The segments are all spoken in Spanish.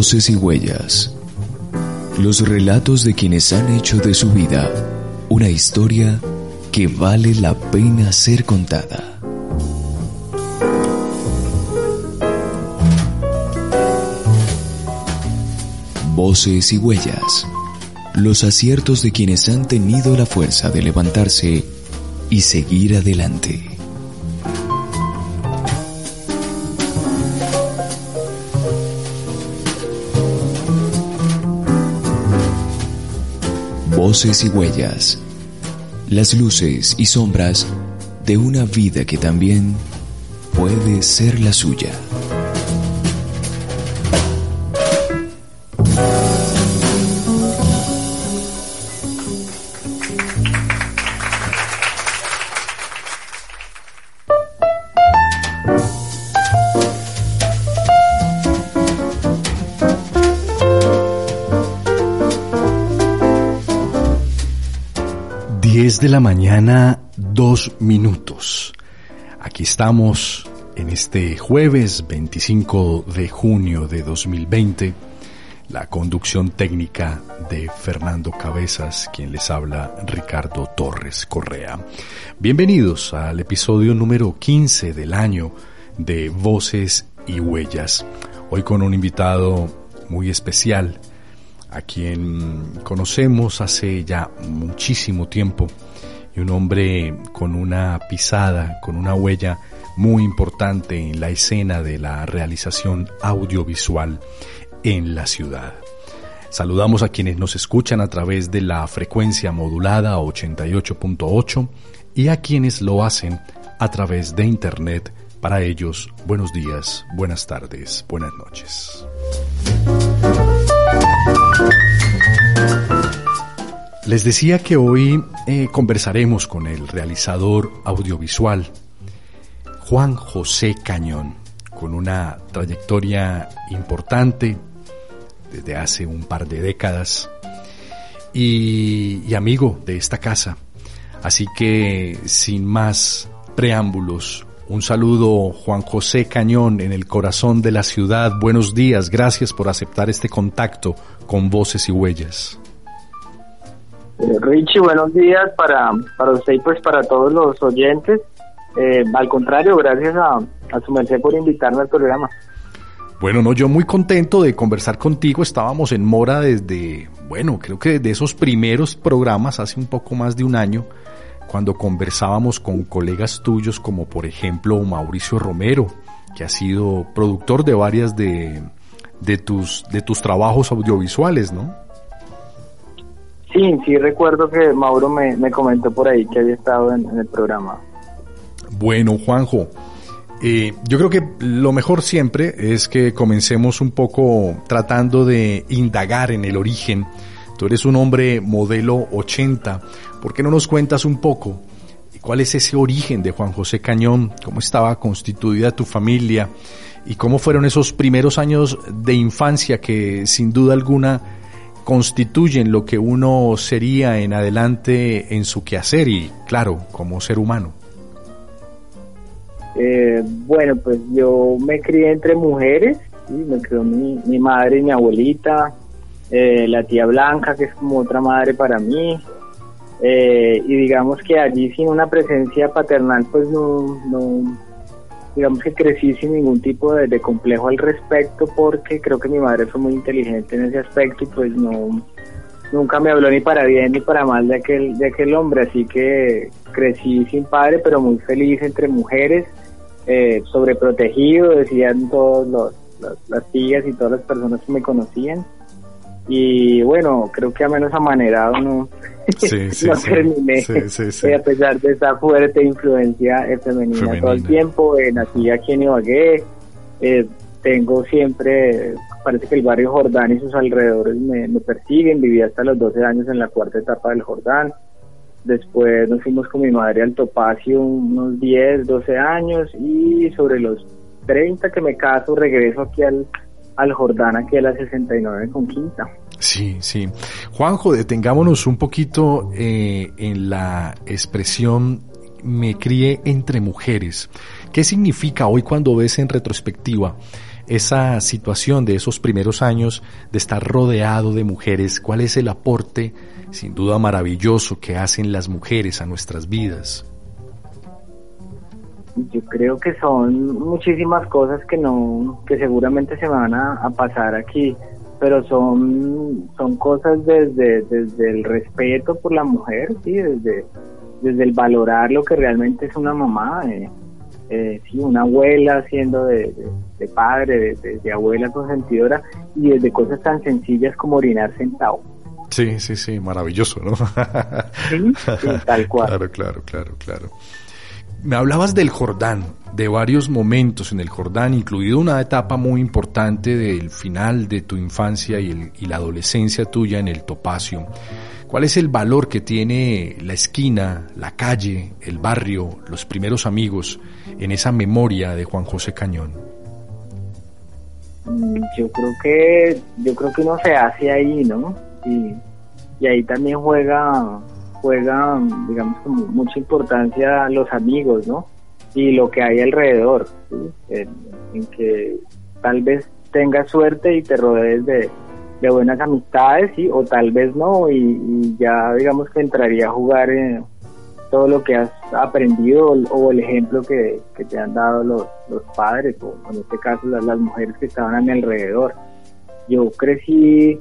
Voces y huellas. Los relatos de quienes han hecho de su vida una historia que vale la pena ser contada. Voces y huellas. Los aciertos de quienes han tenido la fuerza de levantarse y seguir adelante. Y huellas. Las luces y sombras de una vida que también puede ser la suya. De la mañana, dos minutos. Aquí estamos en este jueves 25 de junio de 2020. La conducción técnica de Fernando Cabezas, quien les habla Ricardo Torres Correa. Bienvenidos al episodio número 15 del año de Voces y Huellas. Hoy con un invitado muy especial, a quien conocemos hace ya muchísimo tiempo y un hombre con una pisada, con una huella muy importante en la escena de la realización audiovisual en la ciudad. Saludamos a quienes nos escuchan a través de la frecuencia modulada 88.8 y a quienes lo hacen a través de Internet. Para ellos, buenos días, buenas tardes, buenas noches. Les decía que hoy eh, conversaremos con el realizador audiovisual Juan José Cañón, con una trayectoria importante desde hace un par de décadas y, y amigo de esta casa. Así que sin más preámbulos, un saludo Juan José Cañón en el corazón de la ciudad. Buenos días, gracias por aceptar este contacto con Voces y Huellas. Eh, Richie, buenos días para, para usted y pues para todos los oyentes. Eh, al contrario, gracias a, a su merced por invitarme al programa. Bueno, no, yo muy contento de conversar contigo. Estábamos en Mora desde, bueno, creo que desde esos primeros programas, hace un poco más de un año, cuando conversábamos con colegas tuyos como por ejemplo Mauricio Romero, que ha sido productor de varias de, de, tus, de tus trabajos audiovisuales, ¿no? Sí, sí recuerdo que Mauro me, me comentó por ahí que había estado en, en el programa. Bueno, Juanjo, eh, yo creo que lo mejor siempre es que comencemos un poco tratando de indagar en el origen. Tú eres un hombre modelo 80. ¿Por qué no nos cuentas un poco cuál es ese origen de Juan José Cañón? ¿Cómo estaba constituida tu familia? ¿Y cómo fueron esos primeros años de infancia que sin duda alguna constituyen lo que uno sería en adelante en su quehacer y, claro, como ser humano? Eh, bueno, pues yo me crié entre mujeres, ¿sí? me crió mi, mi, madre y mi abuelita, eh, la tía Blanca, que es como otra madre para mí, eh, y digamos que allí sin una presencia paternal, pues no, no digamos que crecí sin ningún tipo de, complejo al respecto, porque creo que mi madre fue muy inteligente en ese aspecto y pues no nunca me habló ni para bien ni para mal de aquel de aquel hombre, así que crecí sin padre, pero muy feliz entre mujeres eh, sobreprotegido, decían todos los, las tías y todas las personas que me conocían. Y bueno, creo que a menos amanerado no, sí, sí, no sí, terminé, sí, a pesar de esa fuerte influencia femenina, femenina. todo el tiempo. Eh, nací aquí en Ibagué, eh, tengo siempre, parece que el barrio Jordán y sus alrededores me, me persiguen, viví hasta los 12 años en la cuarta etapa del Jordán. Después nos fuimos con mi madre al Topacio unos 10, 12 años y sobre los 30 que me caso regreso aquí al, al Jordán, aquí a la 69 con quinta. Sí, sí. Juanjo, detengámonos un poquito eh, en la expresión me crié entre mujeres. ¿Qué significa hoy cuando ves en retrospectiva esa situación de esos primeros años de estar rodeado de mujeres? ¿Cuál es el aporte, sin duda maravilloso, que hacen las mujeres a nuestras vidas? Yo creo que son muchísimas cosas que no, que seguramente se van a, pasar aquí, pero son, son cosas desde, desde el respeto por la mujer, sí, desde, desde el valorar lo que realmente es una mamá, eh, eh, sí, una abuela siendo de, padre, de, abuela consentidora, y desde cosas tan sencillas como orinar sentado. Sí, sí, sí, maravilloso, ¿no? sí, tal cual. Claro, claro, claro, claro. Me hablabas del Jordán, de varios momentos en el Jordán, incluido una etapa muy importante del final de tu infancia y, la adolescencia tuya en el Topacio. ¿Cuál es el valor que tiene la esquina, la calle, el barrio, los primeros amigos en esa memoria de Juan José Cañón? Yo creo que yo creo que uno se hace ahí, ¿no? Y ahí también juega juega, digamos, como mucha importancia los amigos, ¿no? Y lo que hay alrededor, en, que tal vez tengas suerte y te rodees de, de buenas amistades, sí, o tal vez no, y, ya digamos que entraría a jugar en todo lo que has aprendido o, el ejemplo que, te han dado los, los padres, o en este caso las, las, mujeres que estaban a mi alrededor. Yo crecí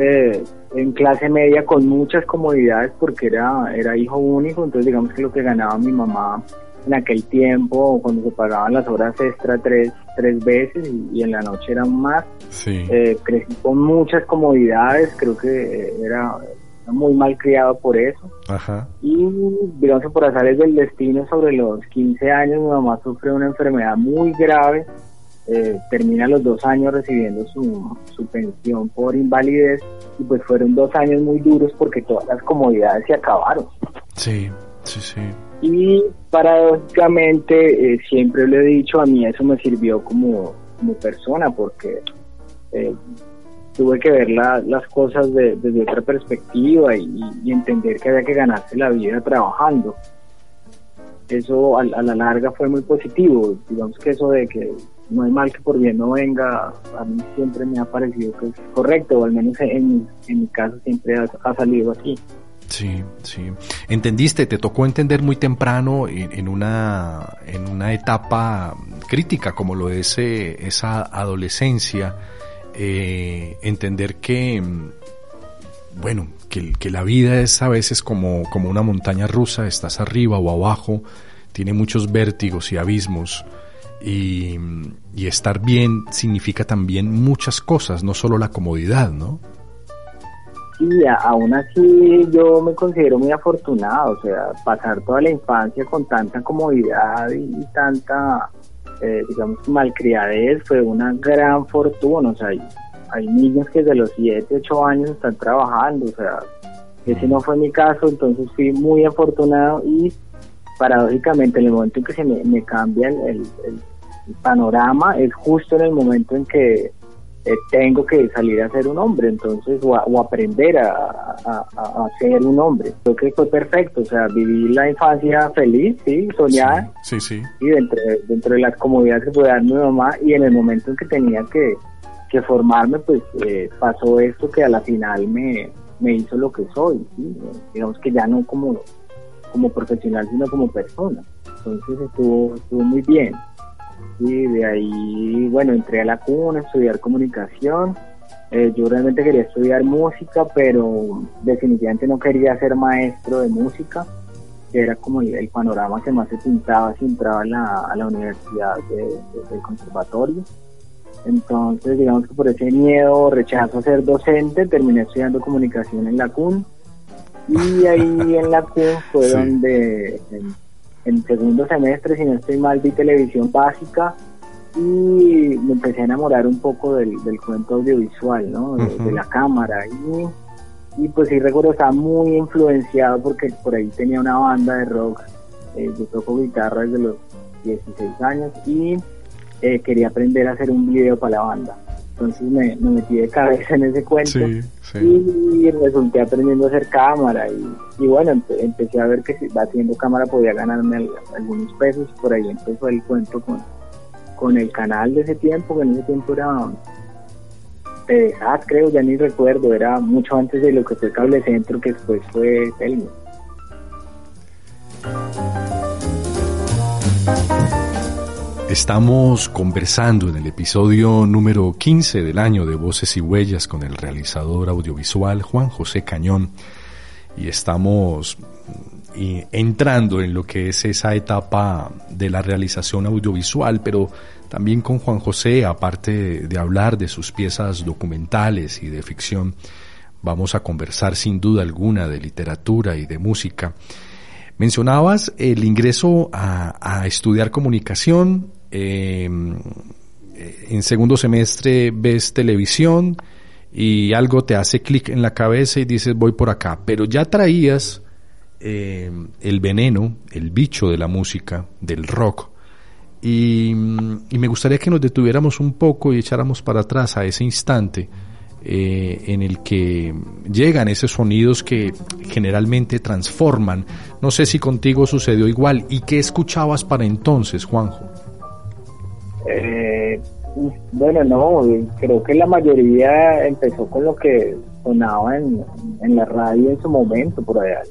eh, en clase media con muchas comodidades porque era, era hijo único, entonces digamos que lo que ganaba mi mamá en aquel tiempo, cuando se pagaban las horas extra tres, tres veces y, en la noche eran más. Eh, crecí con muchas comodidades, creo que era, muy mal criado por eso. Y digamos que por azares del destino, sobre los 15 años, mi mamá sufre una enfermedad muy grave. Eh, termina los dos años recibiendo su, su pensión por invalidez y pues fueron dos años muy duros porque todas las comodidades se acabaron. Sí, sí, sí. Y paradójicamente, eh, siempre le he dicho, a mí eso me sirvió como, como persona porque eh, tuve que ver las cosas desde otra perspectiva y, entender que había que ganarse la vida trabajando. Eso a, la larga fue muy positivo. Digamos que eso de que no hay mal que por bien no venga, a mí siempre me ha parecido que es correcto, o al menos en, mi caso siempre ha salido así. Sí, sí. Entendiste, te tocó entender muy temprano en, una, en una etapa crítica como lo es eh, esa adolescencia, eh, entender que, bueno, que, que, la vida es a veces como, como una montaña rusa, estás arriba o abajo, tiene muchos vértigos y abismos. Y, y estar bien significa también muchas cosas, no solo la comodidad, ¿no? y aún así yo me considero muy afortunado, o sea, pasar toda la infancia con tanta comodidad y, tanta, eh, digamos, malcriadez fue una gran fortuna, o sea, hay, niños que desde los 7, 8 años están trabajando, o sea, ese no fue mi caso, entonces fui muy afortunado y paradójicamente en el momento en que se me, cambia el panorama es justo en el momento en que eh, tengo que salir a ser un hombre, entonces, o, aprender a, ser un hombre. Creo que fue perfecto, o sea, viví la infancia feliz, sí, soñada, sí, sí, y dentro, dentro de las comodidades que puede dar mi mamá, y en el momento en que tenía que, formarme, pues eh, pasó esto que a la final me, me hizo lo que soy, digamos que ya no como, como profesional, sino como persona. Entonces estuvo, estuvo muy bien. Y de ahí, bueno, entré a la cuna a estudiar comunicación. Eh, yo realmente quería estudiar música, pero definitivamente no quería ser maestro de música. Era como el, panorama que más se pintaba si entraba a la, a la universidad del conservatorio. Entonces, digamos que por ese miedo, rechazo a ser docente, terminé estudiando comunicación en la CUN. Y ahí en la CUN fue donde en segundo semestre, si no estoy mal, vi televisión básica y me empecé a enamorar un poco del, cuento audiovisual, ¿no? De, la cámara. Y, y pues sí recuerdo, estaba muy influenciado porque por ahí tenía una banda de rock. Eh, yo toco guitarra desde los 16 años y eh, quería aprender a hacer un video para la banda. Entonces me, metí de cabeza en ese cuento y resulté aprendiendo a hacer cámara y, bueno, empecé a ver que si haciendo cámara podía ganarme algunos pesos y por ahí empezó el cuento con, con el canal de ese tiempo, que en ese tiempo era TDSAT, creo, ya ni recuerdo, era mucho antes de lo que fue Cable Centro, que después fue Telmo. Estamos conversando en el episodio número 15 del año de Voces y Huellas con el realizador audiovisual Juan José Cañón y estamos mm, entrando en lo que es esa etapa de la realización audiovisual, pero también con Juan José, aparte de hablar de sus piezas documentales y de ficción, vamos a conversar sin duda alguna de literatura y de música. Mencionabas el ingreso a, a estudiar comunicación, eh, en segundo semestre ves televisión y algo te hace clic en la cabeza y dices voy por acá, pero ya traías em, el veneno, el bicho de la música, del rock, y, me gustaría que nos detuviéramos un poco y echáramos para atrás a ese instante eh, en el que llegan esos sonidos que generalmente transforman. No sé si contigo sucedió igual. ¿Y qué escuchabas para entonces, Juanjo? Eh, bueno, no, creo que la mayoría empezó con lo que sonaba en, la radio en su momento, por allá.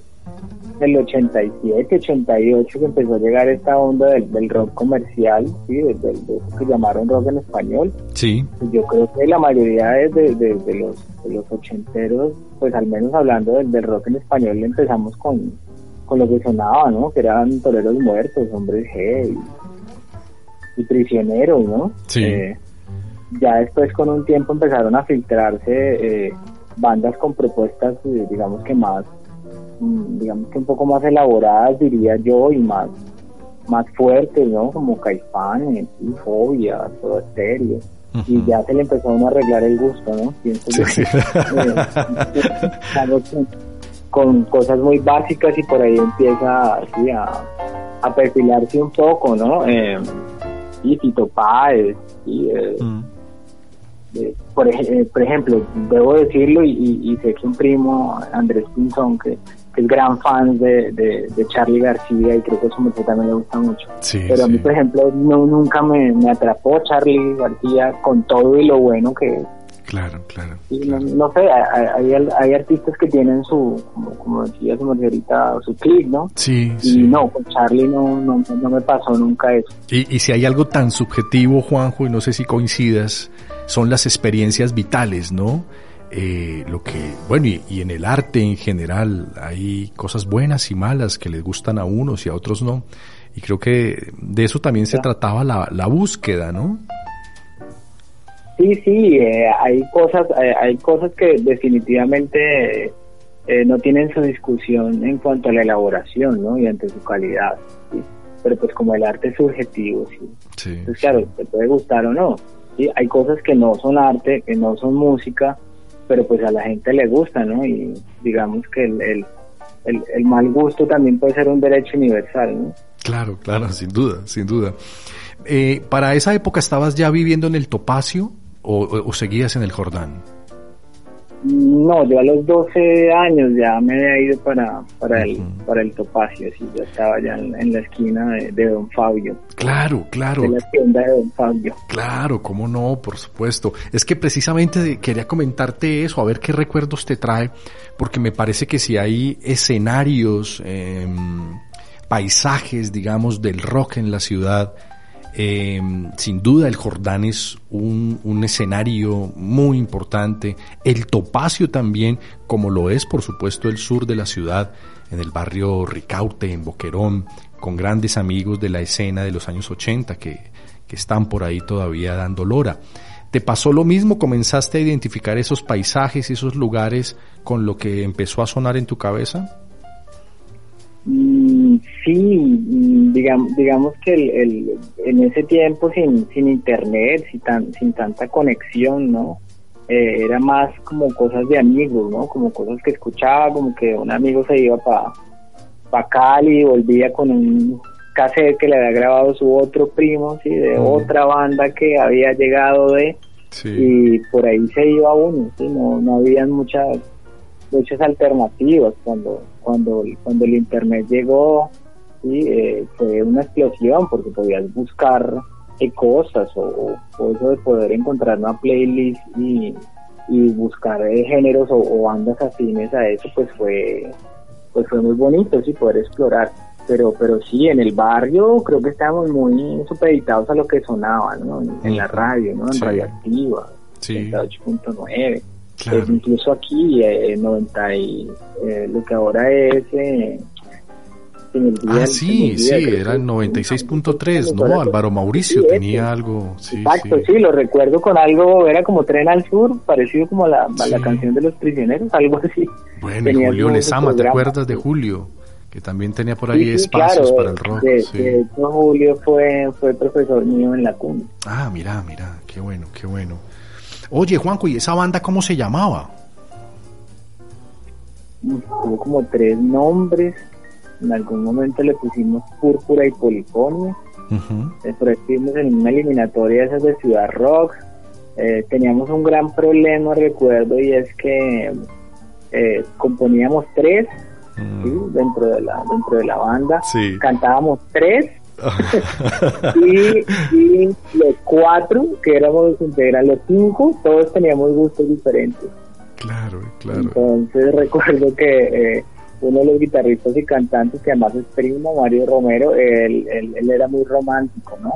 En el 87, 88 que empezó a llegar esta onda del, rock comercial, ¿sí? de, eso que llamaron rock en español. Sí. Pues yo creo que la mayoría de, de, los, los ochenteros, pues al menos hablando del, rock en español, empezamos con, con lo que sonaba, ¿no? Que eran toreros muertos, hombres G, y prisioneros, ¿no? Sí. Eh, ya después con un tiempo empezaron a filtrarse eh, bandas con propuestas, eh, digamos que más, mm, digamos que un poco más elaboradas, diría yo, y más más fuertes, ¿no? Como Caifanes, y Fobia, todo estéreo. Y ya se le empezó a arreglar el gusto, ¿no? Pienso sí, con, cosas muy básicas y por ahí empieza así a, a perfilarse un poco, ¿no? Eh, y Páez, y, eh, mm. eh, por, ejemplo, debo decirlo y, sé que un primo, Andrés Pinzón, que, es gran fan de, de, Charlie García y creo que eso me, también le gusta mucho. Pero a mí, por ejemplo, no, nunca me, me atrapó Charlie García con todo y lo bueno que es Claro, claro. No, sé, hay, hay, artistas que tienen su, como, decía su ahorita, su clip, ¿no? Sí, y no, con Charlie no, no, no, me pasó nunca eso. Y, y si hay algo tan subjetivo, Juanjo, y no sé si coincidas, son las experiencias vitales, ¿no? Eh, lo que, bueno, y, en el arte en general hay cosas buenas y malas que les gustan a unos y a otros no. Y creo que de eso también se trataba la, la búsqueda, ¿no? Sí, sí, eh, hay cosas, eh, hay cosas que definitivamente eh, no tienen su discusión en cuanto a la elaboración, ¿no? Y ante su calidad, ¿sí? Pero pues como el arte es subjetivo, ¿sí? sí Entonces, claro, te puede gustar o no. ¿sí? Hay cosas que no son arte, que no son música, pero pues a la gente le gusta, ¿no? Y digamos que el, el, el, mal gusto también puede ser un derecho universal, ¿no? Claro, claro, sin duda, sin duda. para esa época estabas ya viviendo en el Topacio o, seguías en el Jordán? No, yo a los 12 años ya me había ido para, para, el, para el Topacio, así, ya estaba ya en, la esquina de, Don Fabio. Claro, claro. De la tienda de Don Fabio. Claro, cómo no, por supuesto. Es que precisamente quería comentarte eso, a ver qué recuerdos te trae, porque me parece que si hay escenarios, em, paisajes, digamos, del rock en la ciudad, eh, sin duda el Jordán es un, escenario muy importante. El Topacio también, como lo es por supuesto el sur de la ciudad, en el barrio Ricaute, en Boquerón, con grandes amigos de la escena de los años 80 que, que están por ahí todavía dando lora. ¿Te pasó lo mismo? ¿Comenzaste a identificar esos paisajes, esos lugares con lo que empezó a sonar en tu cabeza? Sí, mm, digamos, digamos que el, en ese tiempo sin, sin internet, sin, tan, sin tanta conexión, ¿no? Eh, era más como cosas de amigos, ¿no? Como cosas que escuchaba, como que un amigo se iba para pa Cali y volvía con un cassette que le había grabado su otro primo, ¿sí? De otra banda que había llegado de... Y por ahí se iba uno, ¿sí? No, no habían muchas muchas alternativas cuando cuando cuando el internet llegó sí, eh, fue una explosión porque podías buscar cosas o, eso de poder encontrar una playlist y, buscar eh, géneros o, bandas afines a eso, pues fue pues fue muy bonito, sí, poder explorar. Pero, pero sí, en el barrio creo que estábamos muy supeditados a lo que sonaba, ¿no? En, la radio, ¿no? En Radioactiva, sí. 8.9. Pues incluso aquí, eh, 90 y, eh, lo que ahora es eh, ah, sí, sí, era el 96.3, ¿no? Álvaro Mauricio tenía algo. Exacto, sí. lo recuerdo con algo, era como Tren al Sur, parecido como la, la canción de los prisioneros, algo así. Bueno, y Julio Lezama, ¿te acuerdas de Julio? Que también tenía por ahí espacios para el rock. De, Julio fue, fue profesor mío en la cuna. Ah, mira, mira, qué bueno, qué bueno. Oye, Juanco, ¿y esa banda cómo se llamaba? Tuvo como tres nombres en algún momento le pusimos Púrpura y Polifonio. Después estuvimos en una eliminatoria esas de Ciudad Rock. Eh, teníamos un gran problema, recuerdo, y es que eh, componíamos tres mm. dentro, de la, dentro de la banda. Cantábamos tres y, y, los cuatro, que éramos los los cinco, todos teníamos gustos diferentes. Claro, claro. Entonces recuerdo que eh, uno de los guitarristas y cantantes que además es primo, Mario Romero, él, él, era muy romántico, ¿no?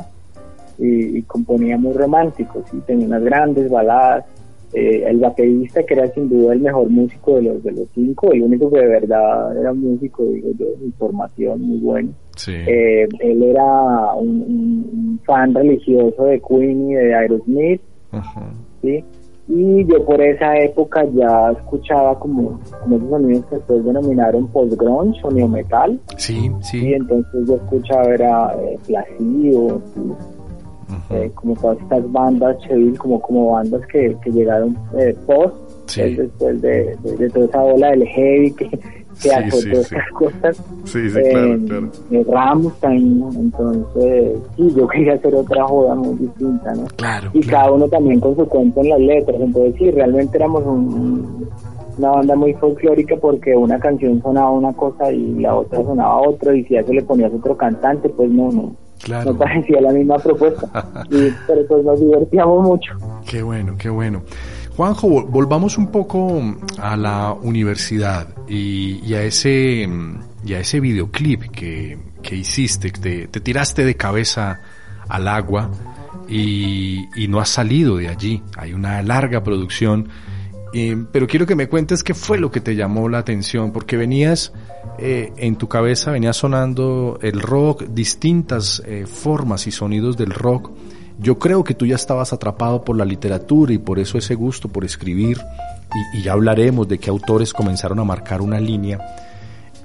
Y, componía muy romántico, sí, tenía unas grandes baladas. Eh, el baterista, que era sin duda el mejor músico de los de los cinco, el único que de verdad era músico, digo yo, de formación muy bueno. Eh, él era un, fan religioso de Queen y de Aerosmith, ¿sí? Y yo por esa época ya escuchaba como, como esos sonidos que después denominaron post-grunge o neometal. Sí, sí. Y entonces yo escuchaba era eh, Placido, eh, como todas estas bandas, Cheville, como, como bandas que, que llegaron eh, post, después de, de, toda esa ola del heavy que, que sí, todas estas cosas. Sí, sí, claro, claro. Ramstein, entonces, sí, yo quería hacer otra joda muy distinta, ¿no? Claro. Y cada uno también con su cuento en las letras, entonces sí, realmente éramos una banda muy folclórica porque una canción sonaba una cosa y la otra sonaba otra y si a eso le ponías otro cantante, pues no, no. Claro. No parecía la misma propuesta. y, pero pues nos divertíamos mucho. Qué bueno, qué bueno. Juanjo, volvamos un poco a la universidad y, a ese a ese videoclip que, que hiciste, te, te, tiraste de cabeza al agua y, y, no has salido de allí. Hay una larga producción, eh, pero quiero que me cuentes qué fue lo que te llamó la atención, porque venías eh, en tu cabeza, venía sonando el rock, distintas eh, formas y sonidos del rock yo creo que tú ya estabas atrapado por la literatura y por eso ese gusto por escribir, y, ya hablaremos de qué autores comenzaron a marcar una línea,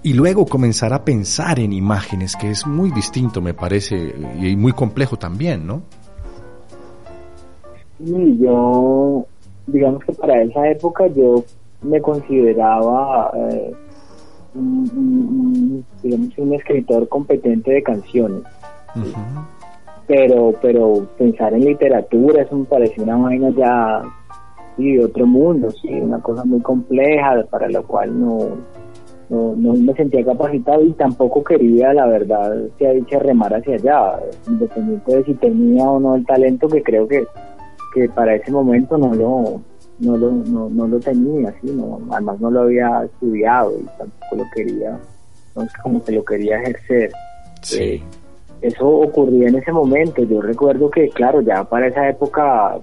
y luego comenzar a pensar en imágenes, que es muy distinto, me parece, y muy complejo también, ¿no? Sí, yo, digamos que para esa época yo me consideraba, eh, un, digamos, un escritor competente de canciones pero pero pensar en literatura eso me pareció una vaina ya sí, de otro mundo sí una cosa muy compleja para la cual no no, no me sentía capacitado y tampoco quería la verdad se ha dicho remar hacia allá independiente de si tenía o no el talento que creo que que para ese momento no lo no lo, no, no lo tenía ¿sí? no, además no lo había estudiado y tampoco lo quería entonces como que lo quería ejercer sí. Eso ocurría en ese momento. Yo recuerdo que, claro, ya para esa época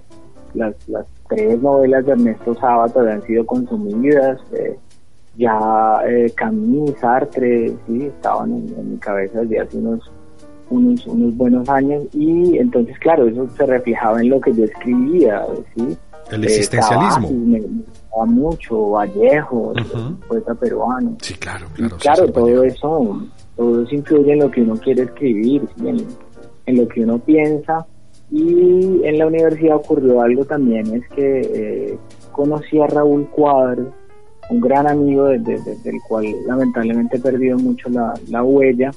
las, las tres novelas de Ernesto Sábato habían sido consumidas. Eh, ya eh, Camille Sartre, sí, estaban en, mi cabeza desde hace unos, unos, unos buenos años y entonces, claro, eso se reflejaba en lo que yo escribía, sí. El existencialismo. me, gustaba mucho, Vallejo, poeta peruano. Sí, claro, claro. claro, todo eso todo eso influye en lo que uno quiere escribir, en, lo que uno piensa. Y en la universidad ocurrió algo también, es que eh, conocí a Raúl Cuadro, un gran amigo del cual lamentablemente he perdido mucho la, huella.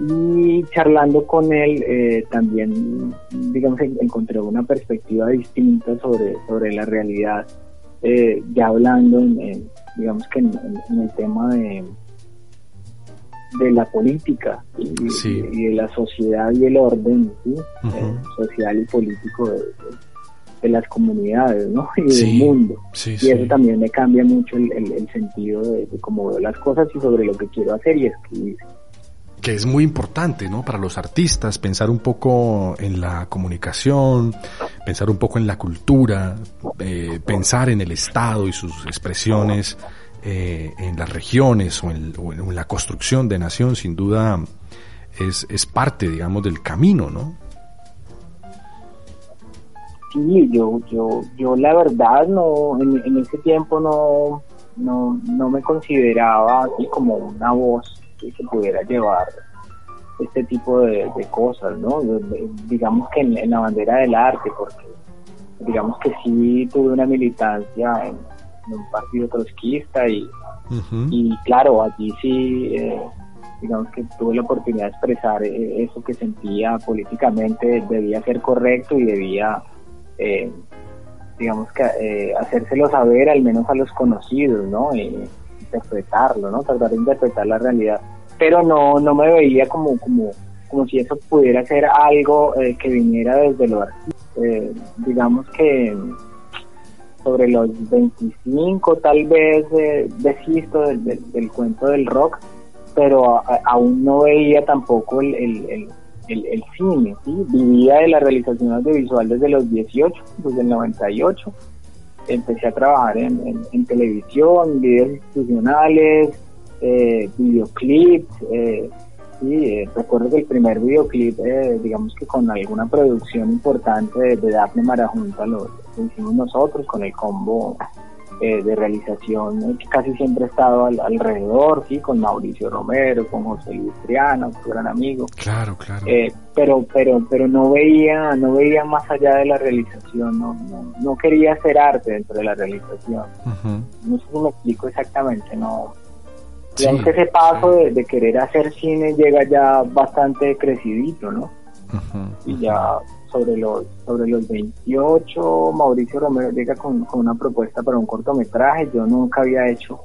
Y charlando con él eh, también, digamos, encontré una perspectiva distinta sobre, sobre la realidad, eh, ya hablando, digamos que en el tema de de la política y, de la sociedad y el orden ¿sí? Eh, social y político de, las comunidades ¿no? y del mundo. y eso también me cambia mucho el, el sentido de, cómo veo las cosas y sobre lo que quiero hacer y escribir que es muy importante, ¿no? Para los artistas, pensar un poco en la comunicación, pensar un poco en la cultura, eh, pensar en el Estado y sus expresiones eh, en las regiones o en, la construcción de nación, sin duda es, es parte, digamos, del camino, ¿no? Sí, yo, yo, yo la verdad no, en, ese tiempo no, no, no me consideraba así como una voz que pudiera llevar este tipo de, cosas, ¿no? digamos que en, la bandera del arte, porque digamos que sí tuve una militancia en, un partido trotskista y, y claro, allí sí, eh, digamos que tuve la oportunidad de expresar eh, eso que sentía políticamente debía ser correcto y debía, eh, digamos que hacérselo saber al menos a los conocidos, ¿no? interpretarlo, ¿no? Tratar de interpretar la realidad. Pero no, no me veía como, como, como si eso pudiera ser algo eh, que viniera desde lo. Eh, digamos que sobre los 25 tal vez eh, desisto del, cuento del rock, pero aún no veía tampoco el, el, el, cine, vivía de la realización audiovisual desde los 18, desde el 98 empecé a trabajar en, en, televisión, videos institucionales, eh, videoclips. Eh, eh, recuerdo que el primer videoclip, eh, digamos que con alguna producción importante de, de Daphne Marajunta, lo, lo hicimos nosotros con el combo eh, de realización eh, que casi siempre he estado alrededor, sí, con Mauricio Romero, con José Luis Triano, su gran amigo. Claro, claro. Eh, pero, pero, pero no veía, no veía más allá de la realización, no, no, quería hacer arte dentro de la realización. No sé si me explico exactamente, no. Digamos que ese paso de, querer hacer cine llega ya bastante crecidito, ¿no? Y ya sobre los, sobre los 28, Mauricio Romero llega con, una propuesta para un cortometraje. Yo nunca había hecho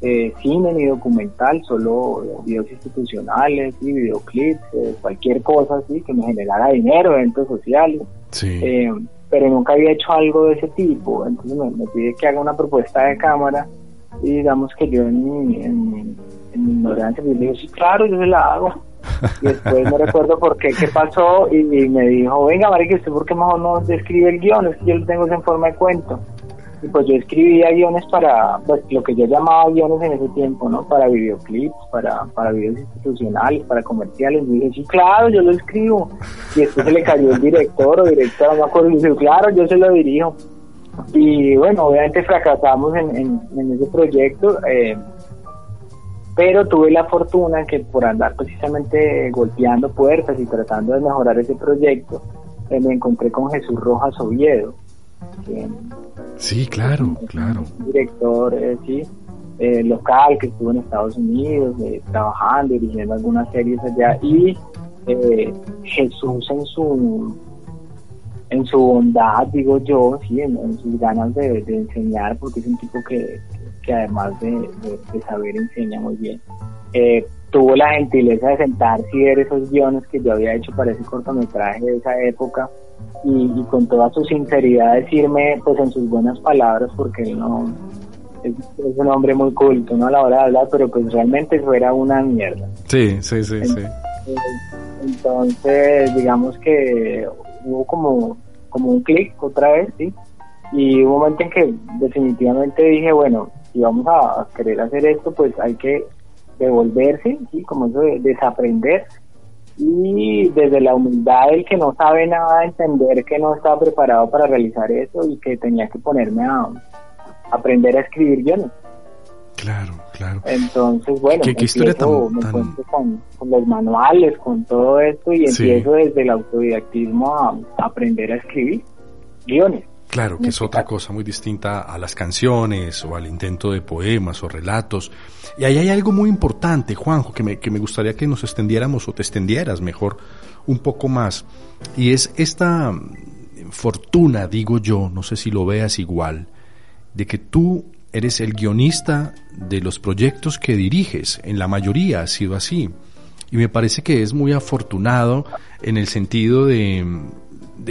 eh, cine ni documental, solo videos institucionales y videoclips, eh, cualquier cosa así que me generara dinero, eventos sociales. Eh, pero nunca había hecho algo de ese tipo. Entonces me, pide que haga una propuesta de cámara y digamos que yo en mi, en, mi ignorancia pues, digo, sí, claro, yo se la hago y después no recuerdo por qué, qué pasó y, me dijo, venga Marica, ¿usted por qué mejor no describe el guion? Es que yo lo tengo en forma de cuento. Y pues yo escribía guiones para, pues lo que yo llamaba guiones en ese tiempo, ¿no? Para videoclips, para, para videos institucionales, para comerciales. Y dije, sí, claro, yo lo escribo. Y después se le cayó el director o directora, no me acuerdo, y dije, claro, yo se lo dirijo. Y bueno, obviamente fracasamos en, en, en ese proyecto. Eh, pero tuve la fortuna que por andar precisamente golpeando puertas y tratando de mejorar ese proyecto, eh, me encontré con Jesús Rojas Oviedo. sí, claro, claro. director, eh, sí, eh, local que estuvo en Estados Unidos, trabajando, dirigiendo algunas series allá, y Jesús en su en su bondad, digo yo, sí, en, sus ganas de, enseñar, porque es un tipo que, que además de, saber enseña muy bien. Eh, tuvo la gentileza de sentarse y ver esos guiones que yo había hecho para ese cortometraje de esa época y, con toda su sinceridad decirme, pues en sus buenas palabras, porque él no es, un hombre muy culto ¿no? a la hora de hablar, pero pues realmente eso era una mierda. Sí, sí, sí, sí. Entonces, digamos que hubo como, como un clic otra vez, ¿sí? Y hubo un momento en que definitivamente dije, bueno, si vamos a querer hacer esto, pues hay que devolverse, ¿sí? como eso de desaprender y desde la humildad del que no sabe nada, entender que no estaba preparado para realizar eso y que tenía que ponerme a, aprender a escribir guiones. Claro, claro. Entonces, bueno, ¿Qué, historia me tan... con, los manuales, con todo esto y empiezo desde el autodidactismo a aprender a escribir guiones. Claro, que es otra cosa muy distinta a las canciones o al intento de poemas o relatos. Y ahí hay algo muy importante, Juanjo, que me, que me gustaría que nos extendiéramos o te extendieras mejor un poco más. Y es esta fortuna, digo yo, no sé si lo veas igual, de que tú eres el guionista de los proyectos que diriges. En la mayoría ha sido así. Y me parece que es muy afortunado en el sentido de,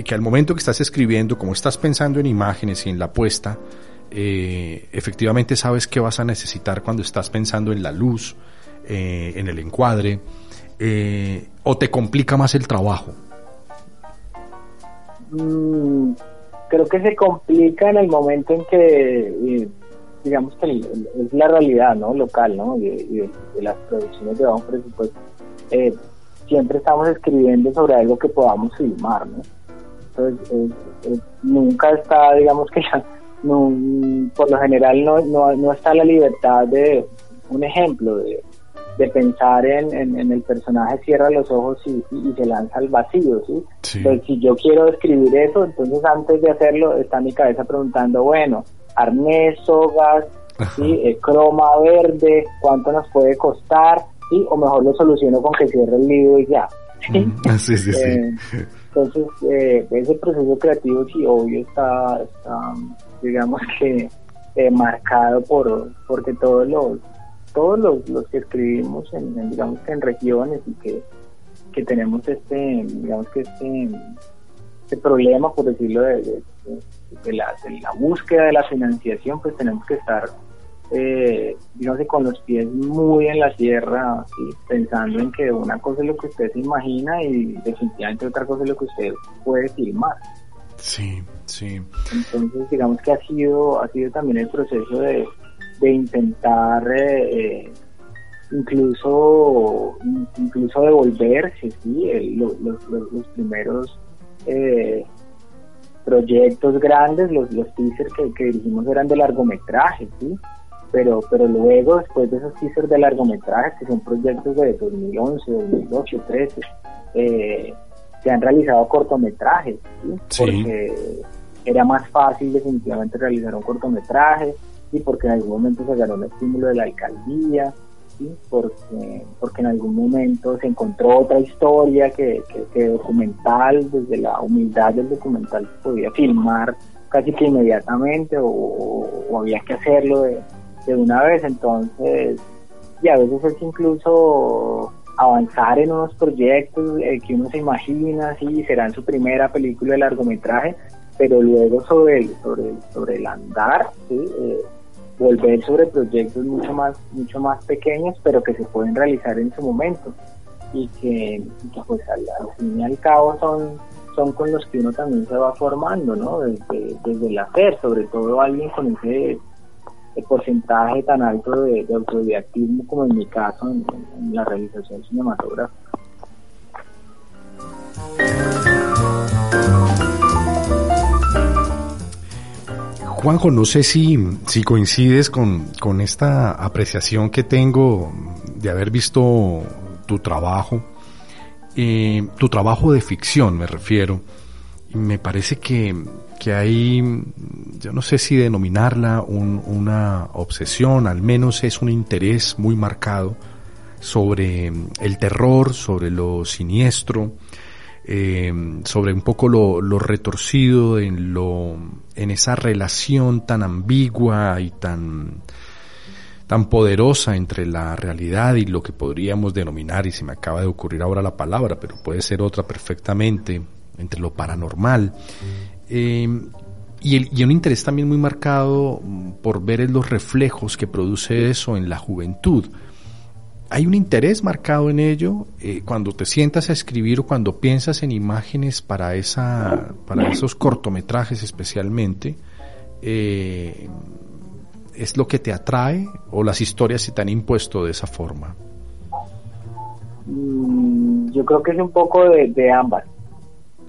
que al momento que estás escribiendo, como estás pensando en imágenes y en la puesta, eh, efectivamente sabes qué vas a necesitar cuando estás pensando en la luz, eh, en el encuadre, eh, o te complica más el trabajo. Mm, creo que se complica en el momento en que, digamos que es la realidad no local, ¿no? De, las producciones de bajo presupuesto. siempre estamos escribiendo sobre algo que podamos filmar, ¿no? Entonces, nunca está, digamos que no, por lo general no, no, no está la libertad de, un ejemplo, de, de pensar en, en, el personaje cierra los ojos y, y, se lanza al vacío, ¿sí? Entonces, si yo quiero escribir eso, entonces antes de hacerlo está mi cabeza preguntando, bueno, arnés, sogas, ¿sí? Eh, croma verde, ¿cuánto nos puede costar? ¿sí? O mejor lo soluciono con que cierre el libro y ya. ¿sí? sí, sí, eh, entonces, eh, ese proceso creativo sí, obvio, está, está digamos que, eh, marcado por porque todos los todos los, los que escribimos en, digamos que en regiones y que, que tenemos este digamos que este, este problema por decirlo de, de, la, de la búsqueda de la financiación pues tenemos que estar eh, digamos con los pies muy en la sierra, pensando en que una cosa es lo que usted se imagina y definitivamente otra cosa es lo que usted puede filmar. Sí, sí. Entonces, digamos que ha sido, ha sido también el proceso de, de intentar eh, incluso, incluso devolverse, sí, los, los, los, primeros eh, proyectos grandes, los, los teasers que, que dirigimos eran de largometraje, sí pero pero luego después de esos teasers de largometrajes que son proyectos de 2011, 2012, 2013 eh, se han realizado cortometrajes porque era más fácil definitivamente realizar un cortometraje y porque en algún momento se ganó el estímulo de la alcaldía ¿sí? porque porque en algún momento se encontró otra historia que, que, documental desde la humildad del documental podía filmar casi que inmediatamente o había que hacerlo de, de una vez, entonces, y a veces es incluso avanzar en unos proyectos eh, que uno se imagina, sí, será en su primera película de largometraje, pero luego sobre el, sobre, sobre el andar, eh, volver sobre proyectos mucho más, mucho más pequeños, pero que se pueden realizar en su momento y que, pues al, fin y al cabo son, son con los que uno también se va formando, ¿no? Desde, desde el hacer, sobre todo alguien con ese porcentaje tan alto de, autodidactismo como en mi caso en, la realización cinematográfica. Juanjo, no sé si, si coincides con, con esta apreciación que tengo de haber visto tu trabajo, eh, tu trabajo de ficción me refiero, me parece que, que hay, yo no sé si denominarla una obsesión, al menos es un interés muy marcado sobre el terror, sobre lo siniestro, eh, sobre un poco lo, lo, retorcido en lo, en esa relación tan ambigua y tan, tan poderosa entre la realidad y lo que podríamos denominar, y se me acaba de ocurrir ahora la palabra, pero puede ser otra perfectamente, entre lo paranormal. Eh, y, el, y, un interés también muy marcado por ver los reflejos que produce eso en la juventud. Hay un interés marcado en ello eh, cuando te sientas a escribir o cuando piensas en imágenes para, esa, para esos cortometrajes especialmente. Eh, ¿Es lo que te atrae o las historias se te han impuesto de esa forma? Mm, yo creo que es un poco de, ambas.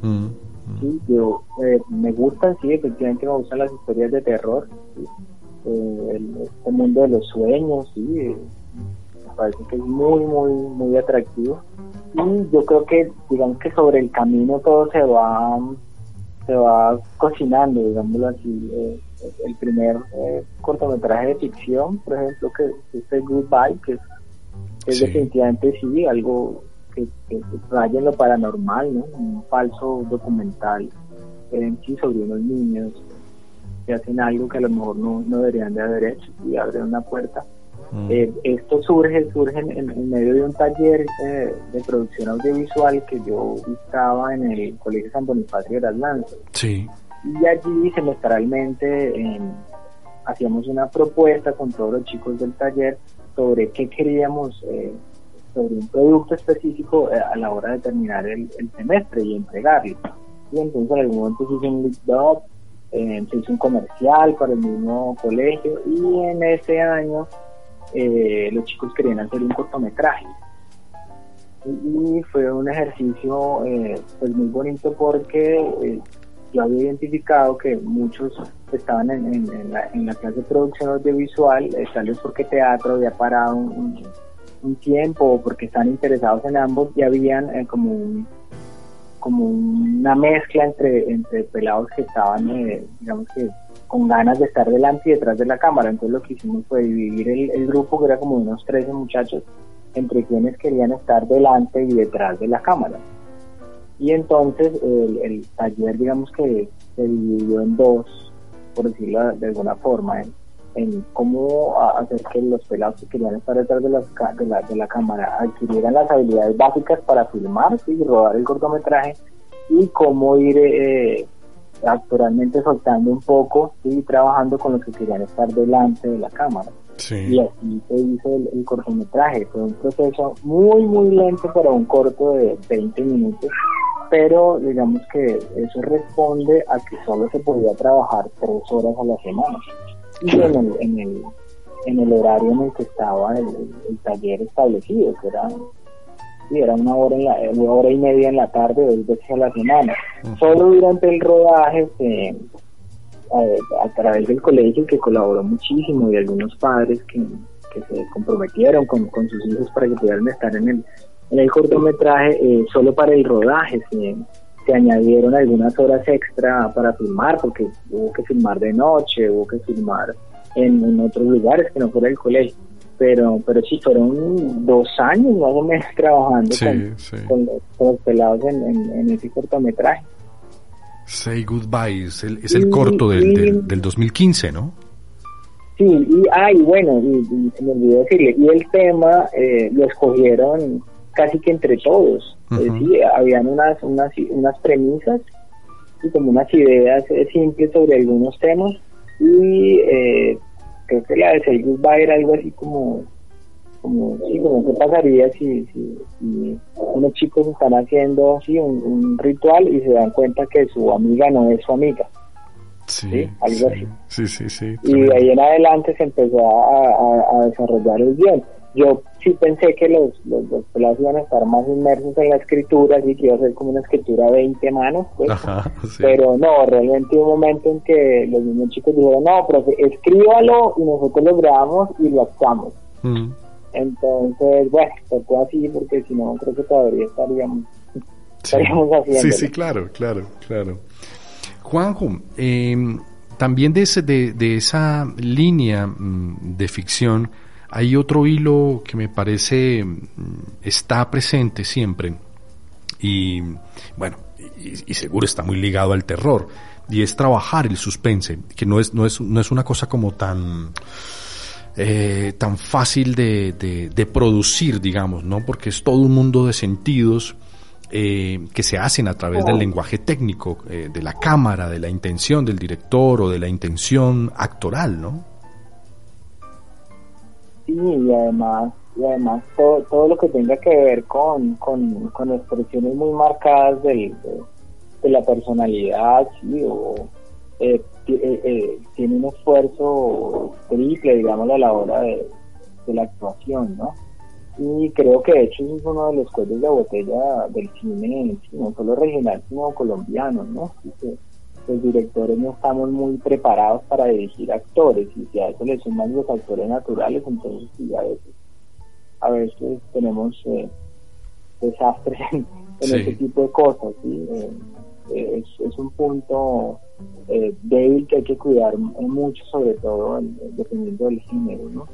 Mm. Sí, yo eh, me gustan, sí, efectivamente me gustan las historias de terror, eh, el, este mundo de los sueños, sí, parece que es muy, muy, muy atractivo. Y yo creo que, digamos que sobre el camino todo se va, se va cocinando, digámoslo así. el primer cortometraje de ficción, por ejemplo, que es el Goodbye, que es, definitivamente sí, algo que, raya en lo paranormal, ¿no? Un falso documental en sí sobre unos niños que hacen algo que a lo mejor no, no deberían de haber hecho y abren una puerta. Mm. Eh, esto surge, surge en, en medio de un taller eh, de producción audiovisual que yo estaba en el Colegio San Bonifacio de las Lanzas. Sí. Y allí semestralmente eh, hacíamos una propuesta con todos los chicos del taller sobre qué queríamos, eh, sobre un producto específico eh, a la hora de terminar el, el semestre y entregarlo. Y entonces en algún momento se hizo un lip up, eh, se hizo un comercial para el mismo colegio y en ese año eh, los chicos querían hacer un cortometraje. Y, fue un ejercicio eh, pues muy bonito porque eh, yo había identificado que muchos estaban en, la, en la clase de producción audiovisual, eh, tal vez porque teatro había parado un, un, tiempo o porque están interesados en ambos y habían eh, como un, como una mezcla entre, entre pelados que estaban, eh, digamos que con ganas de estar delante y detrás de la cámara. Entonces lo que hicimos fue dividir el, el grupo, que era como unos 13 muchachos, entre quienes querían estar delante y detrás de la cámara. Y entonces el, el taller, digamos que se dividió en dos, por decirlo de alguna forma, en, en cómo hacer que los pelados que querían estar detrás de, las, de, la, de la cámara adquirieran las habilidades básicas para filmar y rodar el cortometraje y cómo ir eh, actualmente soltando un poco y trabajando con los que querían estar delante de la cámara. Sí. Y así se hizo el, el, cortometraje. Fue un proceso muy, muy lento para un corto de 20 minutos, pero digamos que eso responde a que solo se podía trabajar tres horas a la semana. Y en el, en el, en el horario en el que estaba el, el taller establecido, que era sí, era una hora, en la, una hora y media en la tarde, dos veces a la semana. Uh -huh. Solo durante el rodaje, se, a, a, través del colegio que colaboró muchísimo y algunos padres que, que se comprometieron con, con, sus hijos para que pudieran estar en el, en el cortometraje, eh, solo para el rodaje se, se añadieron algunas horas extra para filmar, porque hubo que filmar de noche, hubo que filmar en, en otros lugares que no fuera el colegio pero pero sí fueron dos años más o menos trabajando sí, con, sí. Con, los, con, los, pelados en, en, en, ese cortometraje. Say Goodbye es el, es el y, corto del, y, del, del, 2015, ¿no? Sí, y, ah, y bueno, y, y, se me olvidó decirle, y el tema eh, lo escogieron casi que entre todos. Uh -huh. decir, habían unas, unas, unas premisas y como unas ideas eh, simples sobre algunos temas y eh, creo que la de Say Goodbye era algo así como como, sí, como qué pasaría si, si, si, unos chicos están haciendo sí, un, un, ritual y se dan cuenta que su amiga no es su amiga. Sí, ¿sí? algo así. Sí, sí, sí. Y de ahí en adelante se empezó a, a, a desarrollar el guion. Yo sí pensé que los, los, los, pelados iban a estar más inmersos en la escritura, así que iba a ser como una escritura a 20 manos, pues. Ajá, sí. Pero no, realmente hubo un momento en que los mismos chicos dijeron, no, profe, escríbalo y nosotros lo grabamos y lo actuamos. Mm. Entonces, bueno, tocó así porque si no, creo que todavía estaríamos, Sí. estaríamos haciendo. Sí, sí, claro, claro, claro. Juanjo, eh, también de, ese, de, de, esa línea mm, de ficción hay otro hilo que me parece mm, está presente siempre y bueno, y, y, seguro está muy ligado al terror y es trabajar el suspense, que no es, no es, no es una cosa como tan eh, tan fácil de, de, de, producir, digamos, ¿no? Porque es todo un mundo de sentidos eh, que se hacen a través del lenguaje técnico, eh, de la cámara, de la intención del director o de la intención actoral, ¿no? Sí, y además, y además todo, todo lo que tenga que ver con, con, con expresiones muy marcadas del, de, de la personalidad, sí, o eh, eh, eh, tiene un esfuerzo triple, digamos, a la hora de, de, la actuación, ¿no? Y creo que de hecho es uno de los cuellos de botella del cine, no solo regional, sino colombiano, ¿no? Así que los directores no estamos muy preparados para dirigir actores y si a eso le suman los actores naturales, entonces sí, a veces, a veces tenemos eh, desastres en, en sí. ese tipo de cosas, ¿sí? Eh, es, es, un punto eh, débil que hay que cuidar mucho, sobre todo en, dependiendo del género, ¿no?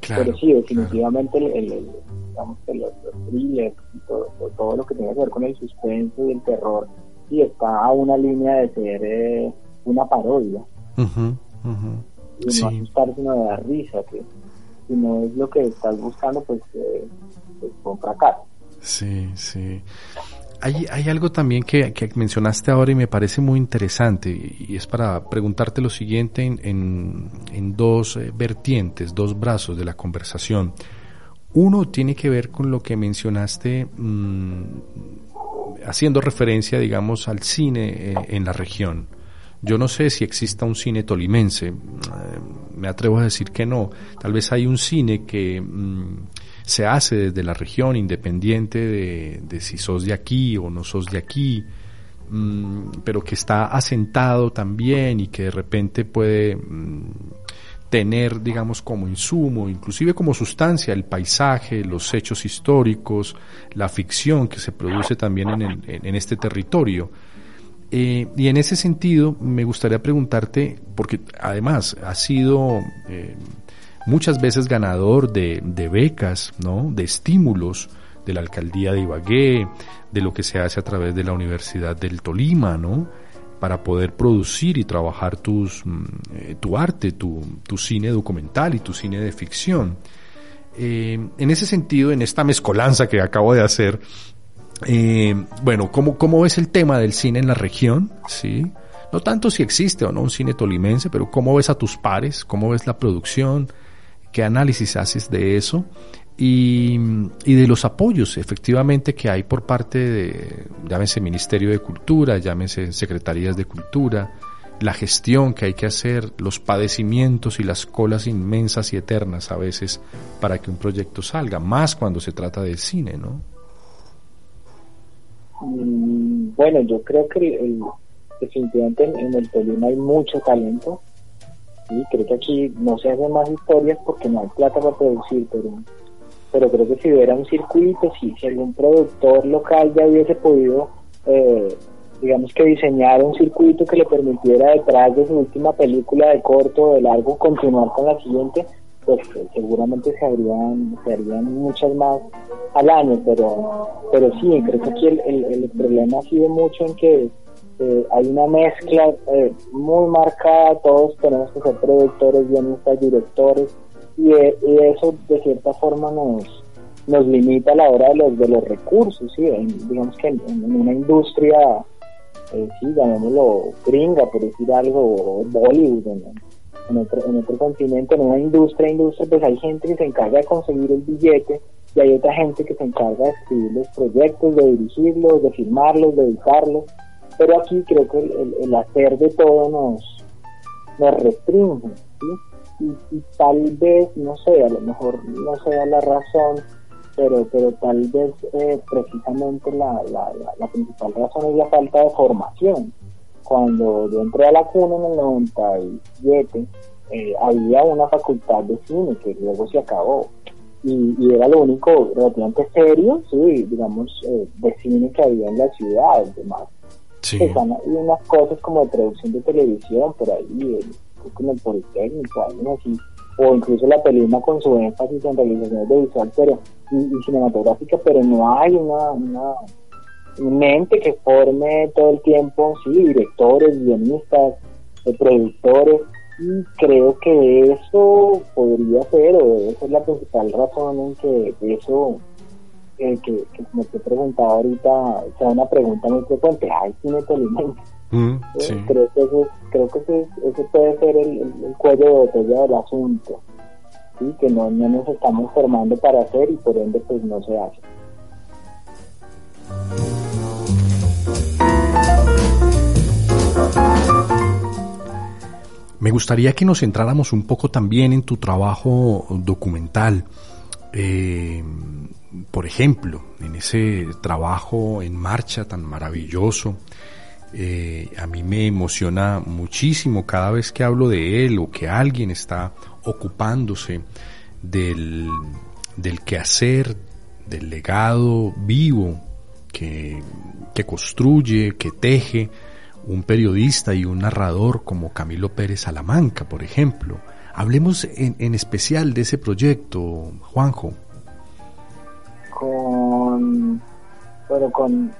Claro, Pero sí, definitivamente claro. el, el, digamos que los, los thrillers y todo, todo, lo que tenga que ver con el suspenso y el terror, sí está a una línea de ser eh, una parodia. Y no asustar, sino de dar risa, que si no es lo que estás buscando, pues, eh, pues un fracaso. Sí, sí. Hay, hay algo también que, que, mencionaste ahora y me parece muy interesante y es para preguntarte lo siguiente en, en, en dos eh, vertientes, dos brazos de la conversación. Uno tiene que ver con lo que mencionaste mmm, haciendo referencia, digamos, al cine eh, en la región. Yo no sé si exista un cine tolimense, eh, me atrevo a decir que no. Tal vez hay un cine que mmm, se hace desde la región, independiente de, si sos de aquí o no sos de aquí, mmm, pero que está asentado también y que de repente puede mmm, tener, digamos, como insumo, inclusive como sustancia, el paisaje, los hechos históricos, la ficción que se produce también en, en este territorio. Eh, y en ese sentido, me gustaría preguntarte, porque además ha sido eh, muchas veces ganador de, de, becas, ¿no? de estímulos de la alcaldía de Ibagué, de lo que se hace a través de la Universidad del Tolima, ¿no? Para poder producir y trabajar tus, eh, tu arte, tu, tu, cine documental y tu cine de ficción. Eh, en ese sentido, en esta mezcolanza que acabo de hacer, eh, bueno, ¿cómo, ¿cómo ves el tema del cine en la región? ¿Sí? No tanto si existe o no un cine tolimense, pero ¿cómo ves a tus pares? ¿Cómo ves la producción? qué análisis haces de eso y, y, de los apoyos efectivamente que hay por parte de, llámese Ministerio de Cultura, llámese Secretarías de Cultura, la gestión que hay que hacer, los padecimientos y las colas inmensas y eternas a veces para que un proyecto salga, más cuando se trata de cine, ¿no? Mm, bueno, yo creo que el, definitivamente en, el Tolima hay mucho talento, Sí, creo que aquí no se hacen más historias porque no hay plata para producir, pero, pero creo que si hubiera un circuito, si, algún productor local ya hubiese podido, eh, digamos que diseñar un circuito que le permitiera detrás de su última película de corto o de largo continuar con la siguiente, pues eh, seguramente se harían, se harían muchas más al año, pero, pero sí, creo que aquí el, el, el problema ha sido mucho en que eh, hay una mezcla eh, muy marcada, todos tenemos que ser productores, guionistas, directores, y, eh, y, eso de cierta forma nos, nos limita a la hora de los, de los recursos, ¿sí? Digamos que en, una industria, eh, sí, llamémoslo gringa, por decir algo, Bollywood, en, otro, en otro continente, en una industria, industria, pues hay gente que se encarga de conseguir el billete, y hay otra gente que se encarga de escribir los proyectos, de dirigirlos, de filmarlos, de editarlos, pero aquí creo que el, el hacer de todo nos, nos restringe, ¿sí? Y, y, tal vez, no sé, a lo mejor no sea la razón, pero, pero tal vez eh, precisamente la, la, la, la, principal razón es la falta de formación. Cuando yo entré a la CUNA en el 97, eh, había una facultad de cine que luego se acabó. Y, y, era lo único relativamente serio, sí, digamos, eh, de cine que había en la ciudad, demás Sí. Están hay unas cosas como de producción de televisión por ahí, el, como el Politécnico, algo así, o incluso la película con su énfasis en realizaciones de visual pero, y, cinematográfica, pero no hay una, una un ente que forme todo el tiempo, sí, directores, guionistas, eh, productores, y creo que eso podría ser, o esa es la principal razón en que eso que, que, como te preguntaba ahorita, sea una pregunta muy frecuente, ¿hay cine tolimense? Mm, sí. eh, creo que, eso, creo que ese, ese puede ser el, el, cuello de botella del asunto, ¿sí? que no, no nos estamos formando para hacer y por ende pues no se hace. Me gustaría que nos centráramos un poco también en tu trabajo documental. Eh, por ejemplo, en ese trabajo en marcha tan maravilloso, eh, a mí me emociona muchísimo cada vez que hablo de él o que alguien está ocupándose del, del quehacer, del legado vivo que, que construye, que teje un periodista y un narrador como Camilo Pérez Salamanca, por ejemplo. Hablemos en, en especial de ese proyecto, Juanjo con bueno con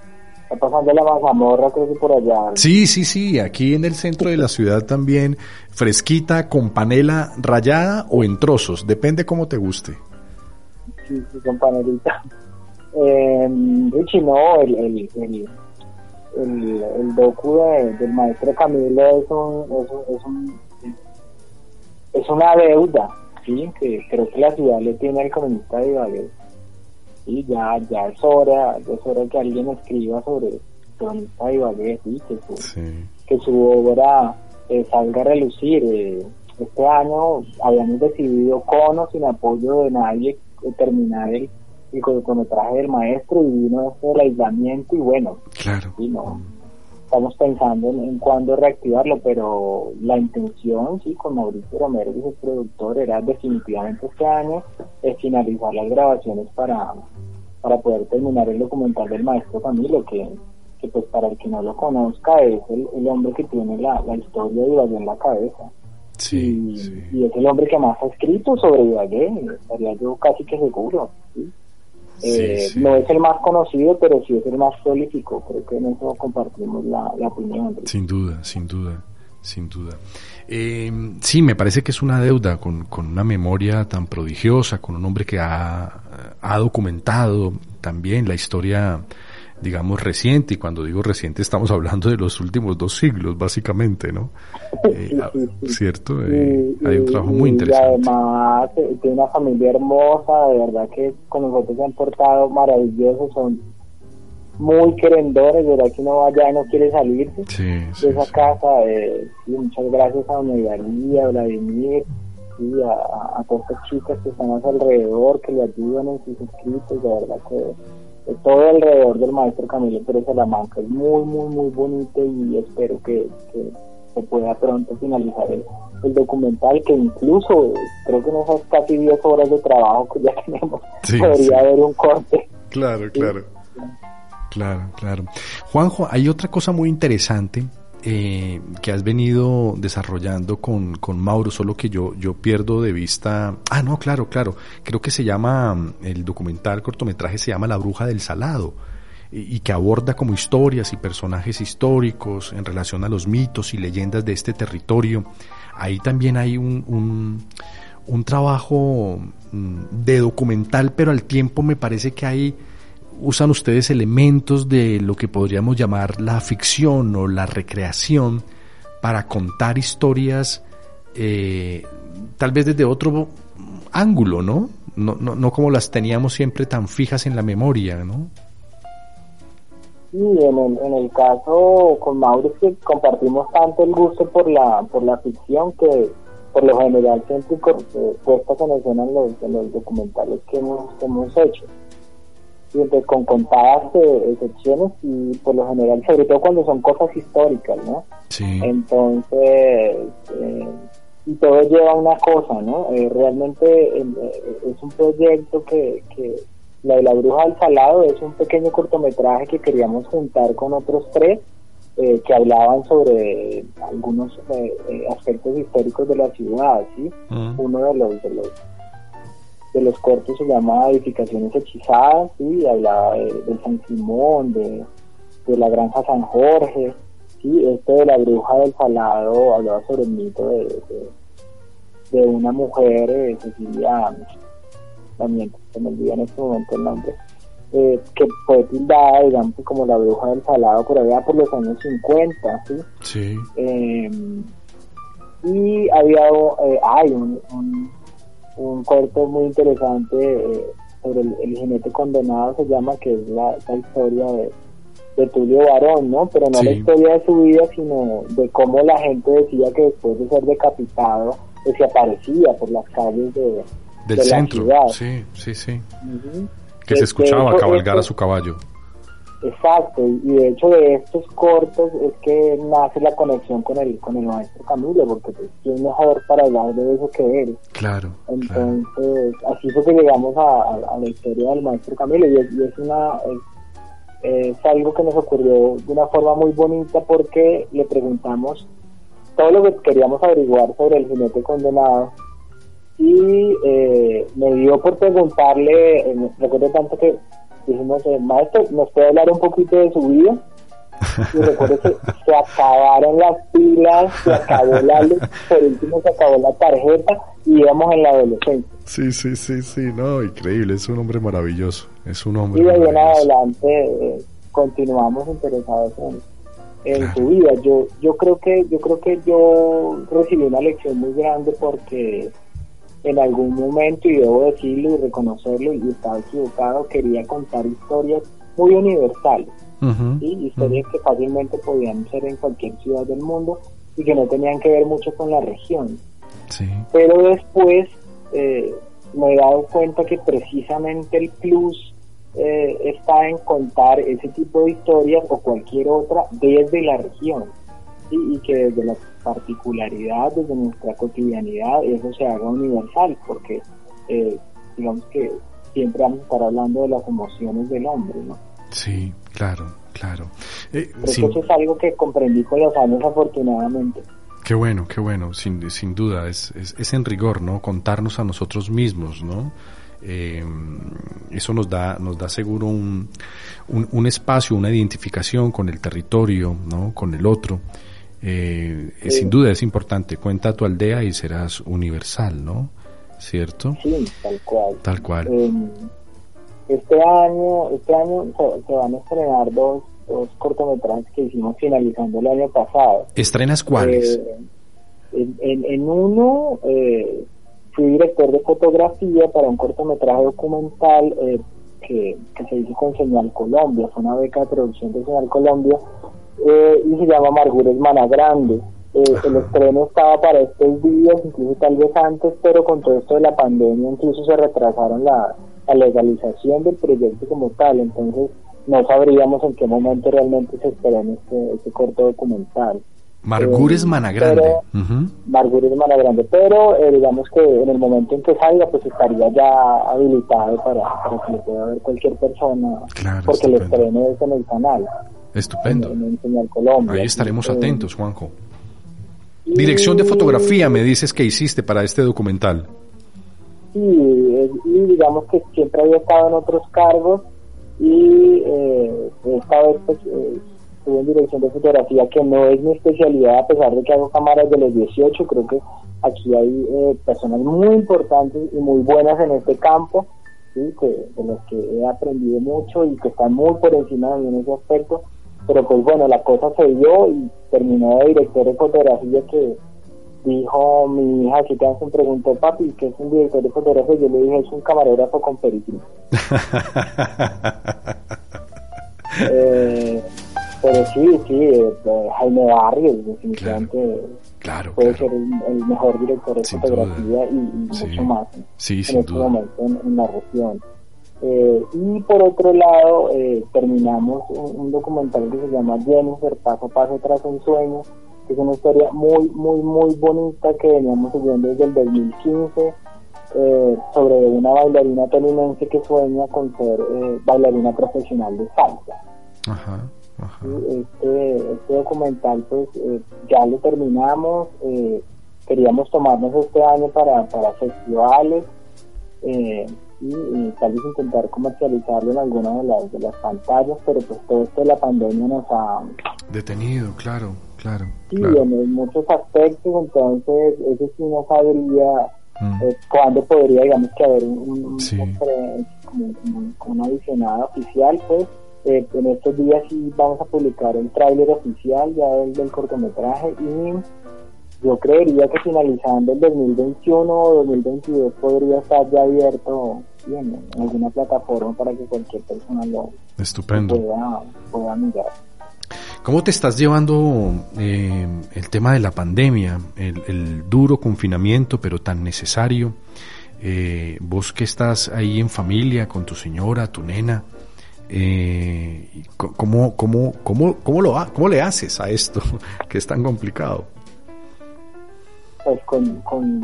pasando la mazamorra, creo que por allá. Sí, sí, sí, aquí en el centro de la ciudad también, fresquita, con panela rayada o en trozos, depende cómo te guste. Sí, sí, con panelita. Eh, Richie, no, el, el, el, el, el docu de- del maestro Camilo es, un, es, un- es, un- es una deuda, ¿sí? Que creo que la ciudad le tiene al cronista de Ibagué. Y ya, ya es hora, ya es hora que alguien escriba sobre el Ibagué, ¿sí? Que su, Sí. que su obra eh, salga a relucir. Eh, este año habíamos decidido con o sin apoyo de nadie eh, terminar el, el cortometraje del maestro y vino esto del aislamiento y bueno, Claro. sí, no, estamos pensando en, en cuándo reactivarlo, pero la intención, sí, con Mauricio Romero, que es el productor, era definitivamente este año es finalizar las grabaciones para, para poder terminar el documental del maestro Camilo, que, que pues para el que no lo conozca es el, el hombre que tiene la, la historia de Ibagué en la cabeza. Sí, y, sí. y es el hombre que más ha escrito sobre Ibagué, estaría yo casi que seguro. ¿sí? Eh, sí. No es el más conocido, pero sí es el más prolífico. Creo que en eso compartimos la, la opinión. Sin duda, sin duda, sin duda. Eh, sí, me parece que es una deuda con, con una memoria tan prodigiosa, con un hombre que ha, ha documentado también la historia, digamos, reciente, y cuando digo reciente estamos hablando de los últimos dos siglos, básicamente, ¿no? Eh, Sí, ah, sí. ¿Cierto? Eh, Y- hay un y- trabajo muy y interesante. además eh, tiene una familia hermosa, de verdad que con nosotros se han portado maravillosos, son muy querendores, de verdad que uno vaya y no quiere salirse Sí, de esa casa. Eh, muchas gracias a doña Idalia, a Vladimir, sí, a, a- todas estas chicas que están a su alrededor, que le ayudan en sus escritos, de verdad que eh, todo alrededor del maestro Camilo Pérez Salamanca es muy, muy, muy bonito y espero que, que se pueda pronto finalizar el, el documental, que incluso creo que en esas casi 10 horas de trabajo que ya tenemos, Sí, podría sí. haber un corte. Claro, claro. Claro, claro. Juanjo, hay otra cosa muy interesante eh, que has venido desarrollando con, con Mauro, solo que yo, yo pierdo de vista. Ah, no, claro, claro. Creo que se llama, mm, el documental cortometraje se llama La Bruja del Salado y, que aborda como historias y personajes históricos en relación a los mitos y leyendas de este territorio. Ahí también hay un, un, un trabajo mm, de documental, pero al tiempo me parece que hay usan ustedes elementos de lo que podríamos llamar la ficción o la recreación para contar historias eh, tal vez desde otro ángulo, ¿no? No, no, no como las teníamos siempre tan fijas en la memoria, ¿no? Sí, en el, en el caso con Mauro es que compartimos tanto el gusto por la por la ficción que por lo general siempre puestas en escena en los, en los documentales que hemos, que hemos hecho. Y con contadas eh, excepciones y por lo general, sobre todo cuando son cosas históricas, ¿no? Sí. Entonces, eh, y todo lleva a una cosa, ¿no? Eh, realmente eh, es un proyecto que, que la de la bruja del salado es un pequeño cortometraje que queríamos juntar con otros tres eh, que hablaban sobre algunos aspectos históricos de la ciudad, ¿sí? Mm. Uno de los de los de los cortos se llama Edificaciones Hechizadas, ¿sí? Y hablaba de, de San Simón, de, de la Granja San Jorge, ¿sí? Este de la bruja del salado hablaba sobre el mito de, de, de una mujer, eh, Cecilia, también se me olvida en este momento el nombre, eh, que fue tildada, digamos, como la bruja del salado por allá por los años 50, ¿sí? Sí. Eh, y había eh, hay un, un, un corto muy interesante eh, sobre el, el jinete condenado se llama que es la, la historia de, de Tulio Barón no pero no la historia de su vida sino de cómo la gente decía que después de ser decapitado pues, se aparecía por las calles de, Del de la centro. ciudad. Sí, sí, sí. Que se escuchaba de hecho, cabalgar a esto- su caballo. Exacto, y de hecho de estos cortos es que nace la conexión con el con el maestro Camilo, porque pues, quién mejor para hablar de eso que él. Claro. claro. Entonces, así fue que llegamos a, a- a la historia del maestro Camilo y es, y es una es, es algo que nos ocurrió de una forma muy bonita porque le preguntamos todo lo que queríamos averiguar sobre el jinete condenado y eh, me dio por preguntarle, eh, recuerdo tanto que dijimos, eh, maestro, ¿nos puede hablar un poquito de su vida? Y recuerdo que se acabaron las pilas, se acabó la luz, por último se acabó la tarjeta y íbamos en la adolescencia. Sí, sí, sí, sí, no, increíble, es un hombre maravilloso, es un hombre Y de ahí en adelante eh, continuamos interesados en, en su vida. Yo, yo creo que, yo creo que yo recibí una lección muy grande porque en algún momento, y debo decirlo y reconocerlo, y estaba equivocado, quería contar historias muy universales. Ujú, ¿sí? historias que fácilmente podían ser en cualquier ciudad del mundo y que no tenían que ver mucho con la región. Sí, Pero después eh, me he dado cuenta que precisamente el plus eh, está en contar ese tipo de historias o cualquier otra desde la región ¿sí? y que desde la particularidad, desde nuestra cotidianidad, eso se haga universal porque eh, digamos que siempre vamos a estar hablando de las emociones del hombre, ¿no? sí, claro, claro. Eh, eso es algo que comprendí con los años afortunadamente. Qué bueno, qué bueno, sin, sin duda, es, es, es en rigor, ¿no? Contarnos a nosotros mismos, ¿no? Eh, eso nos da, nos da seguro un, un, un espacio, una identificación con el territorio, ¿no? Con el otro. Eh, Sí. Sin duda es importante, cuenta tu aldea y serás universal, ¿no? ¿Cierto? Sí, tal cual. Tal cual. Eh, este año, este año se, se van a estrenar dos, dos cortometrajes que hicimos finalizando el año pasado. ¿Estrenas cuáles? Eh, en, en- en uno eh, fui director de fotografía para un cortometraje documental eh, que, que se hizo con Señal Colombia, fue una beca de producción de Señal Colombia eh, y se llama Amargura es Mana Grande. Eh, el estreno estaba para estos días, incluso tal vez antes, pero con todo esto de la pandemia incluso se retrasaron la, la legalización del proyecto como tal, entonces no sabríamos en qué momento realmente se estrena este, este corto documental. Margures eh, Managrande. pero- Ujú. Marguerite Mana Grande, pero eh, digamos que en el momento en que salga, pues estaría ya habilitado para, para que lo pueda ver cualquier persona, Claro, porque el estreno es en el canal, Estupendo. Ahí estaremos atentos, Juanjo. Dirección de fotografía me dices que hiciste para este documental. Sí, y digamos que siempre había estado en otros cargos y eh, esta vez pues, eh, estuve en dirección de fotografía que no es mi especialidad a pesar de que hago cámaras de los 18 creo que aquí hay eh, personas muy importantes y muy buenas en este campo ¿sí? que, de los que he aprendido mucho y que están muy por encima de mí en ese aspecto pero pues bueno la cosa se dio y terminé de director de fotografía que dijo mi hija que te me preguntó papi que es un director de fotografía yo le dije es un camarógrafo con película eh, pero sí sí eh, eh, Jaime Barrios definitivamente Claro, puede claro. ser el, el mejor director de Sin fotografía y, y Sí. mucho más Sí, en sin este duda. momento en, en la región. Eh, y por otro lado, eh, terminamos un, un documental que se llama Jennifer, Paso a Paso tras un sueño, que es una historia muy, muy, muy bonita que veníamos siguiendo desde el 2015 eh, sobre una bailarina tolimense que sueña con ser eh, bailarina profesional de salsa. Ajá, ajá. Sí, Este, este documental pues eh, ya lo terminamos, eh, queríamos tomarnos este año para, para festivales eh, y, y tal vez intentar comercializarlo en alguna de las, de las pantallas, pero pues todo esto de la pandemia nos ha... Detenido, claro, claro. Sí, claro. en, muchos aspectos, entonces ese sí no sabría Mm. eh, cuándo podría, digamos, que haber un, un- Sí. una adicionada oficial, pues eh, en estos días sí vamos a publicar el tráiler oficial ya del, del cortometraje y yo creería que finalizando el 2021 o 2022 podría estar ya abierto sí, en, alguna plataforma para que cualquier persona lo Estupendo. pueda, pueda mirar. ¿Cómo te estás llevando eh, el tema de la pandemia, el, el duro confinamiento, pero tan necesario? Eh, vos que estás ahí en familia con tu señora, tu nena, eh, ¿cómo, cómo, cómo, cómo, lo, ¿cómo le haces a esto que es tan complicado? Pues con, con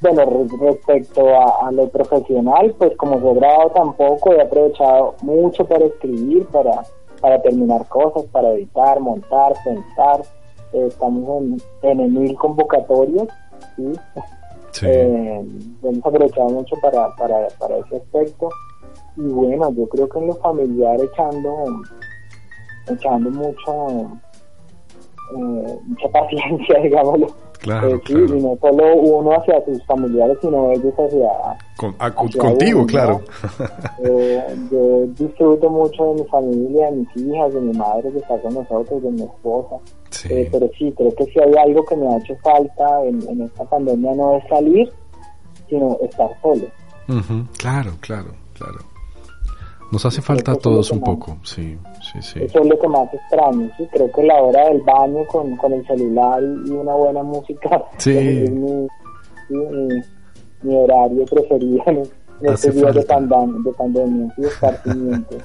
bueno re- respecto a, a lo profesional pues como he grabado tampoco he aprovechado mucho para escribir para para terminar cosas para editar montar pensar Eh, estamos en, en mil convocatorias ¿sí? Sí. Eh, hemos aprovechado mucho para, para, para ese aspecto y bueno, yo creo que en lo familiar echando, echando mucha, eh, mucha paciencia, digámoslo. Claro, Eh, sí, claro. y no solo uno hacia sus familiares, sino ellos hacia... Con- ah, hacia contigo, claro. ¿no? Eh, yo disfruto mucho de mi familia, de mis hijas, de mi madre que está con nosotros, de mi esposa. Sí. Eh, pero sí, creo que si hay algo que me ha hecho falta en, en esta pandemia no es salir, sino estar solo. Claro, claro, claro. Nos hace falta a todos un poco, sí, sí, sí. Eso es lo que más extraño, ¿sí? Creo que la hora del baño con, con el celular y una buena música Sí. es mi, mi, mi horario preferido en, en días de, falta. pandem- de pandemia, ¿sí? esparcimiento.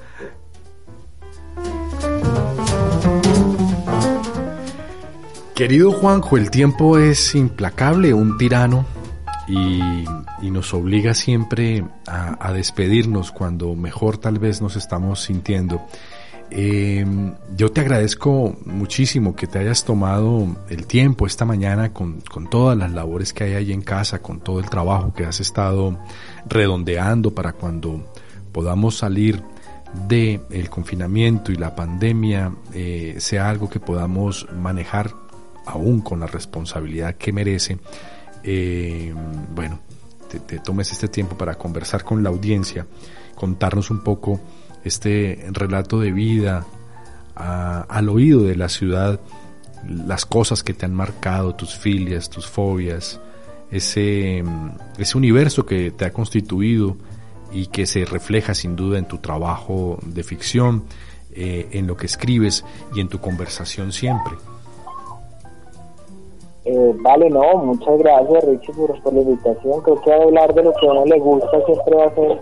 Querido Juanjo, el tiempo es implacable, un tirano, y, nos obliga siempre a, despedirnos cuando mejor tal vez nos estamos sintiendo. Eh, yo te agradezco muchísimo que te hayas tomado el tiempo esta mañana con, con todas las labores que hay ahí en casa, con todo el trabajo que has estado redondeando para cuando podamos salir de el confinamiento y la pandemia eh, sea algo que podamos manejar aún con la responsabilidad que merece. Eh, bueno, te, tomes este tiempo para conversar con la audiencia, contarnos un poco este relato de vida al oído de la ciudad, las cosas que te han marcado, tus filias, tus fobias, ese, ese universo que te ha constituido y que se refleja sin duda en tu trabajo de ficción, eh, en lo que escribes y en tu conversación siempre. Eh, vale, no, muchas gracias Richie por, la invitación. Creo que hablar de lo que a uno le gusta siempre va a ser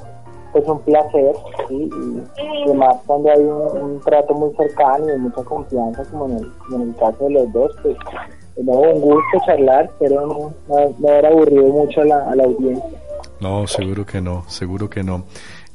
pues un placer, ¿sí? Y además cuando hay un, trato muy cercano y de mucha confianza, como en el, como en el caso de los dos, pues no, un gusto charlar, pero no, no, no haber aburrido mucho a la, a la audiencia. No, seguro que no, seguro que no.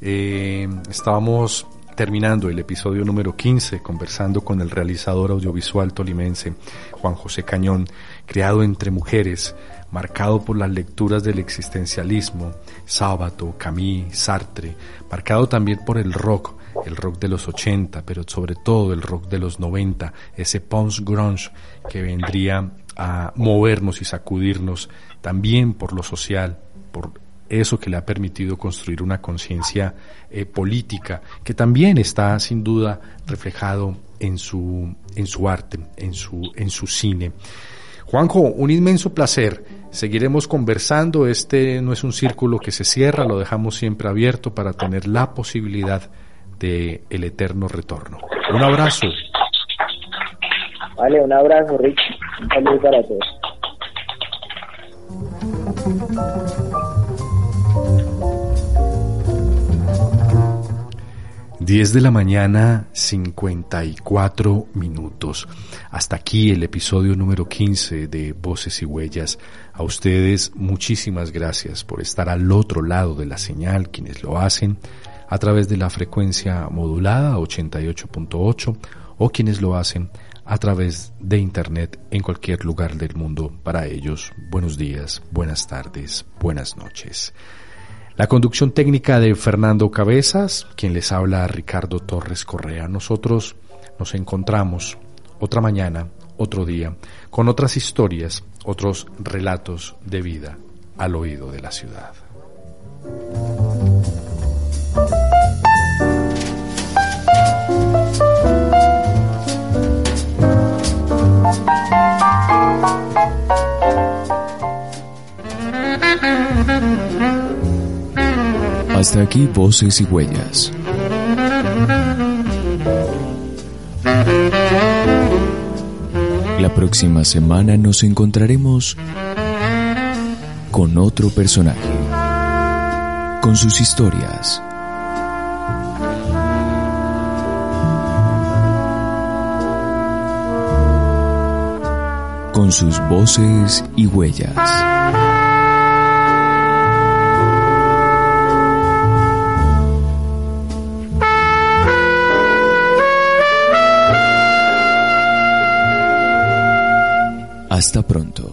Eh, estábamos terminando el episodio número 15 conversando con el realizador audiovisual tolimense Juan José Cañón, creado entre mujeres, marcado por las lecturas del existencialismo, Sábato, Camille, Sartre, marcado también por el rock, el rock de los 80, pero sobre todo el rock de los 90, ese post grunge que vendría a movernos y sacudirnos también por lo social, por eso que le ha permitido construir una conciencia eh, política que también está sin duda reflejado en su en su arte, en su en su cine. Juanjo, un inmenso placer. Seguiremos conversando. Este no es un círculo que se cierra, lo dejamos siempre abierto para tener la posibilidad de el eterno retorno. Un abrazo. Vale, un abrazo Richie, un saludo para todos. 10 de la mañana, 54 minutos. Hasta aquí el episodio número 15 de Voces y Huellas. A ustedes muchísimas gracias por estar al otro lado de la señal, quienes lo hacen a través de la frecuencia modulada 88.8 o quienes lo hacen a través de Internet en cualquier lugar del mundo. Para ellos, buenos días, buenas tardes, buenas noches. La conducción técnica de Fernando Cabezas, quien les habla Ricardo Torres Correa. Nosotros nos encontramos otra mañana, otro día, con otras historias, otros relatos de vida al oído de la ciudad. Hasta aquí Voces y Huellas. La próxima semana nos encontraremos con otro personaje, con sus historias, con sus voces y huellas. Hasta pronto.